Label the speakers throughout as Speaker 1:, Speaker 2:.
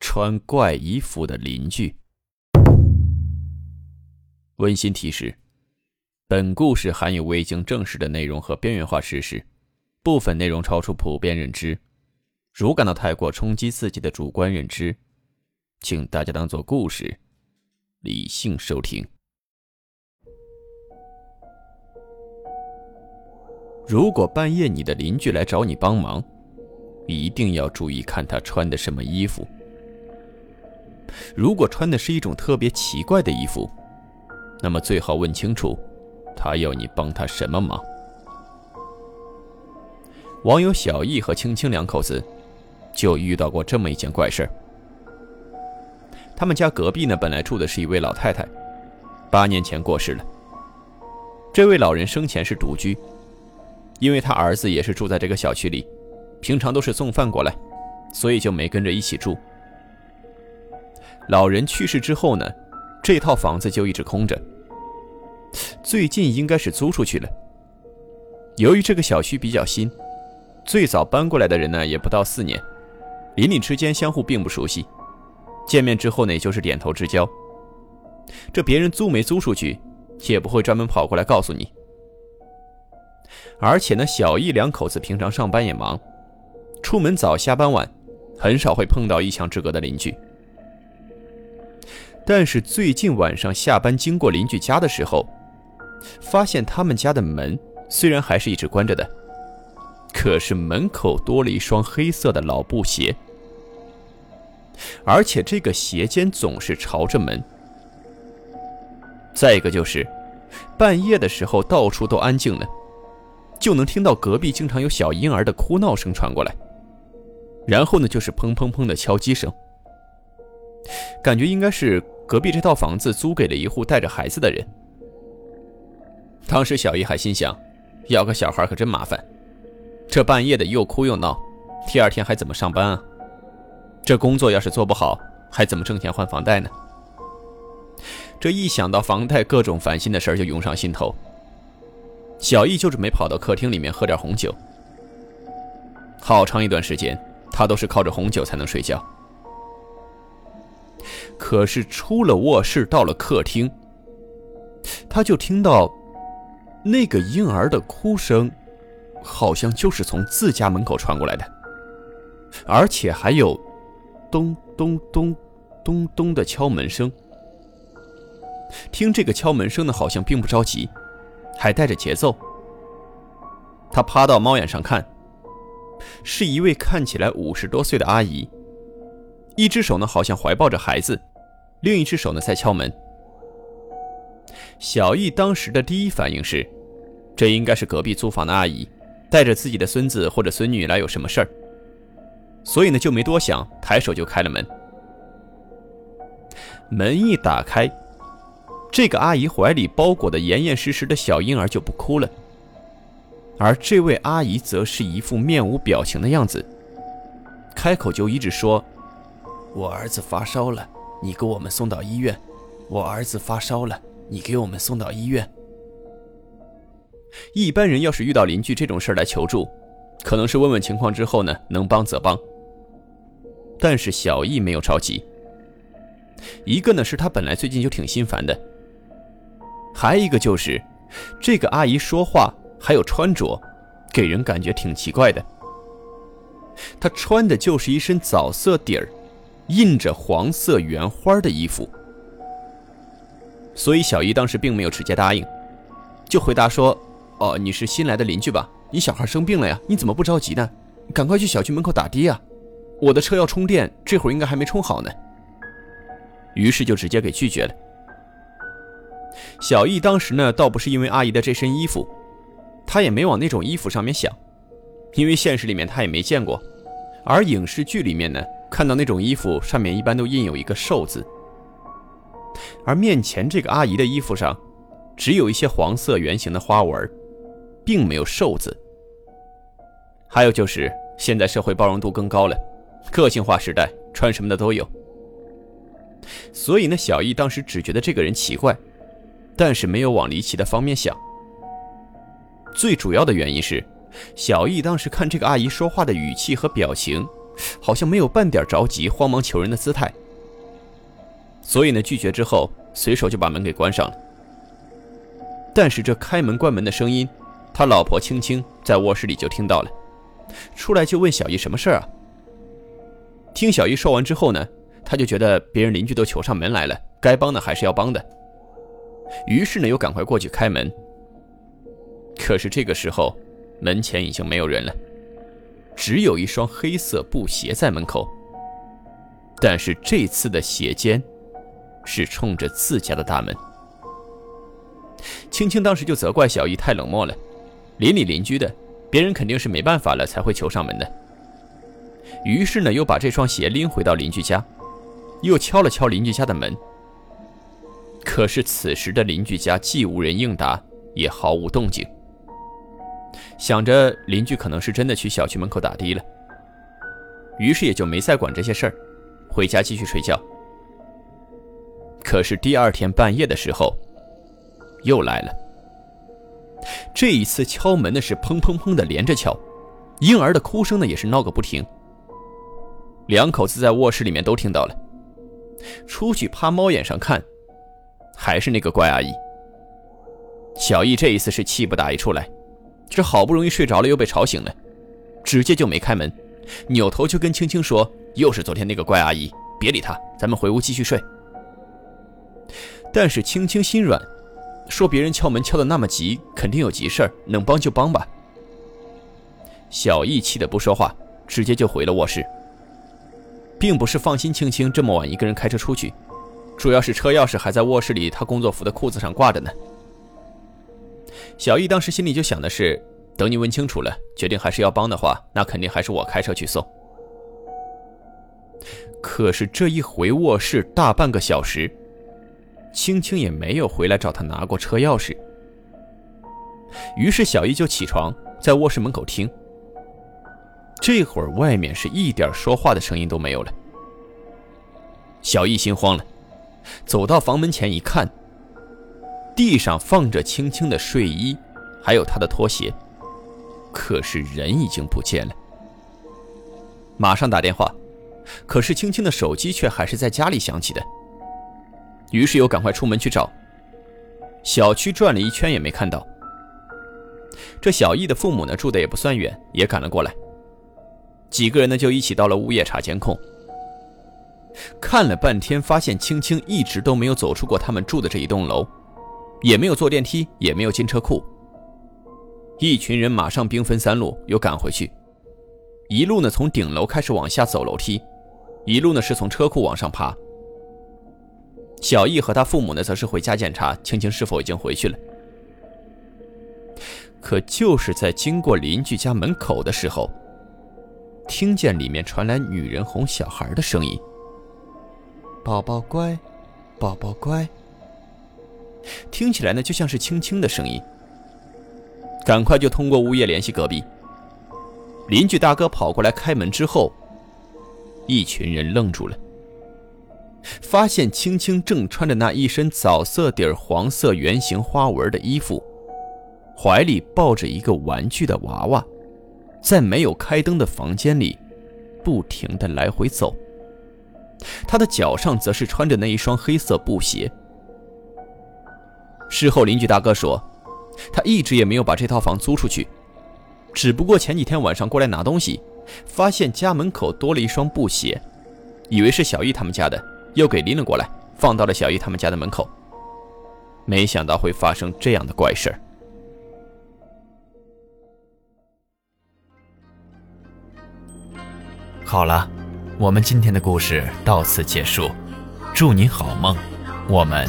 Speaker 1: 穿怪衣服的邻居。温馨提示：本故事含有未经证实的内容和边缘化事实，部分内容超出普遍认知。如感到太过冲击自己的主观认知，请大家当做故事，理性收听。如果半夜你的邻居来找你帮忙，一定要注意看他穿的什么衣服。如果穿的是一种特别奇怪的衣服，那么最好问清楚，他要你帮他什么忙。网友小易和青青两口子就遇到过这么一件怪事儿。他们家隔壁呢，本来住的是一位老太太，八年前过世了。这位老人生前是独居。因为他儿子也是住在这个小区里，平常都是送饭过来，所以就没跟着一起住。老人去世之后呢，这套房子就一直空着。最近应该是租出去了。由于这个小区比较新，最早搬过来的人呢也不到四年，邻里之间相互并不熟悉，见面之后呢也就是点头之交。这别人租没租出去，也不会专门跑过来告诉你。而且呢，小易两口子平常上班也忙，出门早下班晚，很少会碰到一墙之隔的邻居。但是最近晚上下班经过邻居家的时候，发现他们家的门虽然还是一直关着的，可是门口多了一双黑色的老布鞋，而且这个鞋尖总是朝着门。再一个就是，半夜的时候到处都安静了。就能听到隔壁经常有小婴儿的哭闹声传过来，然后呢就是砰砰砰的敲击声，感觉应该是隔壁这套房子租给了一户带着孩子的人。当时小姨还心想，要个小孩可真麻烦，这半夜的又哭又闹，第二天还怎么上班啊？这工作要是做不好，还怎么挣钱还房贷呢？这一想到房贷，各种烦心的事儿就涌上心头。小易就准备跑到客厅里面喝点红酒。好长一段时间，他都是靠着红酒才能睡觉。可是出了卧室，到了客厅，他就听到那个婴儿的哭声，好像就是从自家门口传过来的，而且还有咚咚咚咚咚的敲门声。听这个敲门声呢，好像并不着急。还带着节奏。他趴到猫眼上看，是一位看起来五十多岁的阿姨，一只手呢好像怀抱着孩子，另一只手呢在敲门。小易当时的第一反应是，这应该是隔壁租房的阿姨，带着自己的孙子或者孙女来有什么事儿，所以呢就没多想，抬手就开了门。门一打开。这个阿姨怀里包裹的严严实实的小婴儿就不哭了，而这位阿姨则是一副面无表情的样子，开口就一直说：“我儿子发烧了，你给我们送到医院。我儿子发烧了，你给我们送到医院。”一般人要是遇到邻居这种事来求助，可能是问问情况之后呢，能帮则帮。但是小易没有着急，一个呢是他本来最近就挺心烦的。还一个就是，这个阿姨说话还有穿着，给人感觉挺奇怪的。她穿的就是一身枣色底儿，印着黄色圆花的衣服。所以小姨当时并没有直接答应，就回答说：“哦，你是新来的邻居吧？你小孩生病了呀？你怎么不着急呢？赶快去小区门口打的呀！我的车要充电，这会儿应该还没充好呢。”于是就直接给拒绝了。小易当时呢，倒不是因为阿姨的这身衣服，他也没往那种衣服上面想，因为现实里面他也没见过，而影视剧里面呢，看到那种衣服上面一般都印有一个“寿”字，而面前这个阿姨的衣服上，只有一些黄色圆形的花纹，并没有“寿”字。还有就是现在社会包容度更高了，个性化时代，穿什么的都有。所以呢，小易当时只觉得这个人奇怪，但是没有往离奇的方面想。最主要的原因是，小易当时看这个阿姨说话的语气和表情。好像没有半点着急、慌忙求人的姿态，所以呢，拒绝之后，随手就把门给关上了。但是这开门关门的声音，他老婆青青在卧室里就听到了，出来就问小姨什么事儿啊？听小姨说完之后呢，他就觉得别人邻居都求上门来了，该帮的还是要帮的，于是呢，又赶快过去开门。可是这个时候，门前已经没有人了。只有一双黑色布鞋在门口，但是这次的鞋尖是冲着自家的大门。青青当时就责怪小姨太冷漠了，邻里邻居的，别人肯定是没办法了才会求上门的。于是呢，又把这双鞋拎回到邻居家，又敲了敲邻居家的门。可是此时的邻居家既无人应答，也毫无动静。想着邻居可能是真的去小区门口打的了，于是也就没再管这些事儿，回家继续睡觉。可是第二天半夜的时候，又来了。这一次敲门的是砰砰砰的连着敲，婴儿的哭声呢也是闹个不停。两口子在卧室里面都听到了，出去趴猫眼上看，还是那个怪阿姨。小易这一次是气不打一处来。这好不容易睡着了，又被吵醒了，直接就没开门，扭头就跟青青说：“又是昨天那个怪阿姨，别理她，咱们回屋继续睡。”但是青青心软，说别人敲门敲的那么急，肯定有急事，能帮就帮吧。小易气得不说话，直接就回了卧室，并不是放心青青这么晚一个人开车出去，主要是车钥匙还在卧室里他工作服的裤子上挂着呢。小易当时心里就想的是，等你问清楚了，决定还是要帮的话，那肯定还是我开车去送。可是这一回卧室大半个小时，青青也没有回来找他拿过车钥匙。于是小易就起床，在卧室门口听。这会儿外面是一点说话的声音都没有了。小易心慌了，走到房门前一看。地上放着青青的睡衣，还有她的拖鞋，可是人已经不见了。马上打电话，可是青青的手机却还是在家里响起的。于是又赶快出门去找，小区转了一圈也没看到。这小易的父母呢，住的也不算远，也赶了过来。几个人呢就一起到了物业查监控，看了半天，发现青青一直都没有走出过他们住的这一栋楼。也没有坐电梯，也没有进车库。一群人马上兵分三路，又赶回去。一路呢从顶楼开始往下走楼梯，一路呢是从车库往上爬。小易和他父母呢，则是回家检查青青是否已经回去了。可就是在经过邻居家门口的时候，听见里面传来女人哄小孩的声音：“宝宝乖，宝宝乖。”听起来呢，就像是轻轻的声音。赶快就通过物业联系隔壁邻居大哥跑过来开门之后，一群人愣住了，发现青青正穿着那一身枣色底儿黄色圆形花纹的衣服，怀里抱着一个玩具的娃娃，在没有开灯的房间里，不停的来回走。他的脚上则是穿着那一双黑色布鞋。事后，邻居大哥说，他一直也没有把这套房租出去，只不过前几天晚上过来拿东西，发现家门口多了一双布鞋，以为是小易他们家的，又给拎了过来，放到了小易他们家的门口。没想到会发生这样的怪事。
Speaker 2: 好了，我们今天的故事到此结束，祝你好梦，我们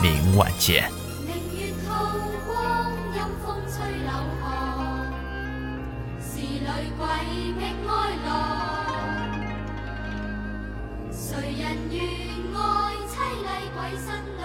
Speaker 2: 明晚见。谁人。愿爱凄厉鬼身？